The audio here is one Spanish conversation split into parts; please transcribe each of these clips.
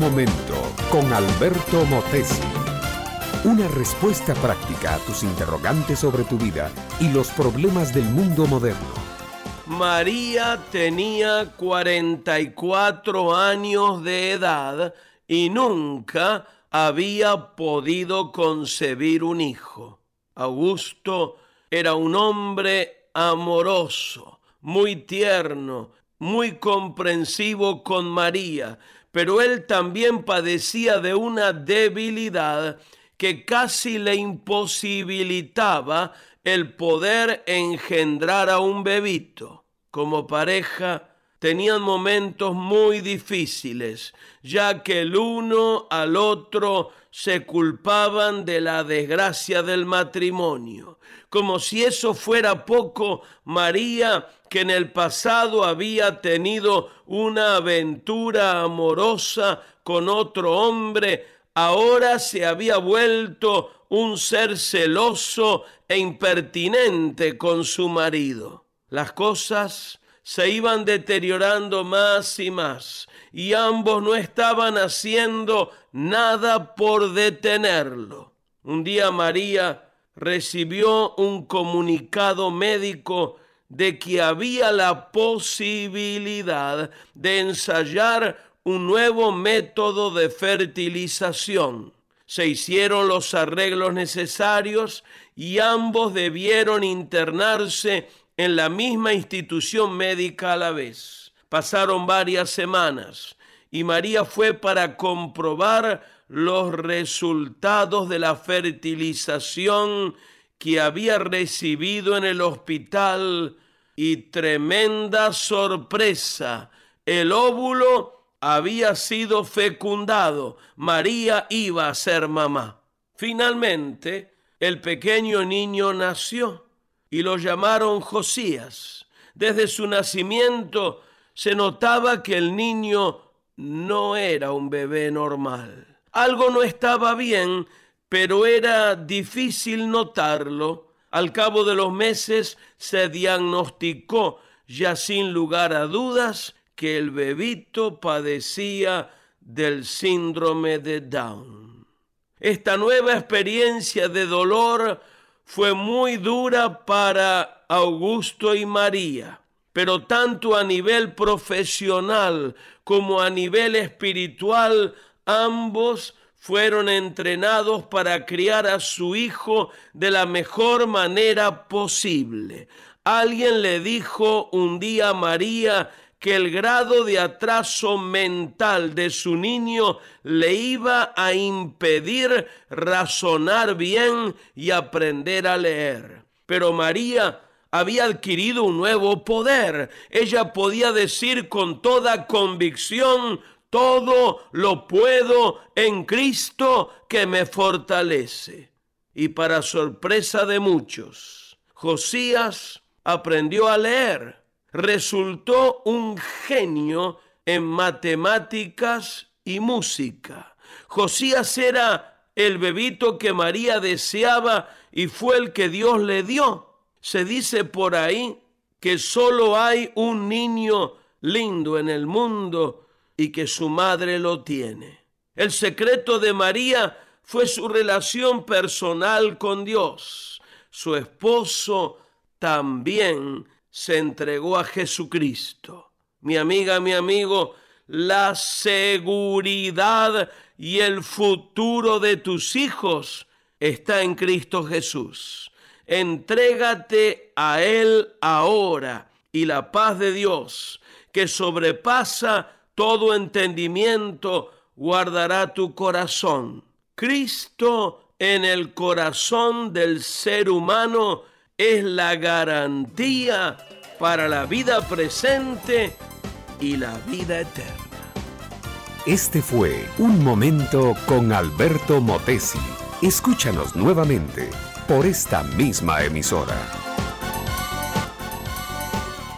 momento con Alberto Motesi. Una respuesta práctica a tus interrogantes sobre tu vida y los problemas del mundo moderno. María tenía 44 años de edad y nunca había podido concebir un hijo. Augusto era un hombre amoroso, muy tierno, muy comprensivo con María, pero él también padecía de una debilidad que casi le imposibilitaba el poder engendrar a un bebito. Como pareja tenían momentos muy difíciles, ya que el uno al otro se culpaban de la desgracia del matrimonio. Como si eso fuera poco, María, que en el pasado había tenido una aventura amorosa con otro hombre, ahora se había vuelto un ser celoso e impertinente con su marido. Las cosas se iban deteriorando más y más y ambos no estaban haciendo nada por detenerlo. Un día María recibió un comunicado médico de que había la posibilidad de ensayar un nuevo método de fertilización. Se hicieron los arreglos necesarios y ambos debieron internarse en la misma institución médica a la vez. Pasaron varias semanas y María fue para comprobar los resultados de la fertilización que había recibido en el hospital y tremenda sorpresa, el óvulo había sido fecundado, María iba a ser mamá. Finalmente, el pequeño niño nació y lo llamaron Josías. Desde su nacimiento se notaba que el niño no era un bebé normal. Algo no estaba bien, pero era difícil notarlo. Al cabo de los meses se diagnosticó, ya sin lugar a dudas, que el bebito padecía del síndrome de Down. Esta nueva experiencia de dolor fue muy dura para Augusto y María, pero tanto a nivel profesional como a nivel espiritual, ambos fueron entrenados para criar a su hijo de la mejor manera posible. Alguien le dijo un día a María que el grado de atraso mental de su niño le iba a impedir razonar bien y aprender a leer. Pero María había adquirido un nuevo poder. Ella podía decir con toda convicción, todo lo puedo en Cristo que me fortalece. Y para sorpresa de muchos, Josías aprendió a leer resultó un genio en matemáticas y música. Josías era el bebito que María deseaba y fue el que Dios le dio. Se dice por ahí que solo hay un niño lindo en el mundo y que su madre lo tiene. El secreto de María fue su relación personal con Dios. Su esposo también se entregó a Jesucristo. Mi amiga, mi amigo, la seguridad y el futuro de tus hijos está en Cristo Jesús. Entrégate a Él ahora y la paz de Dios, que sobrepasa todo entendimiento, guardará tu corazón. Cristo en el corazón del ser humano es la garantía para la vida presente y la vida eterna. Este fue Un Momento con Alberto Motesi. Escúchanos nuevamente por esta misma emisora.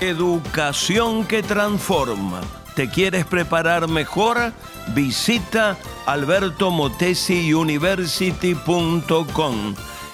Educación que transforma. ¿Te quieres preparar mejor? Visita albertomotesiuniversity.com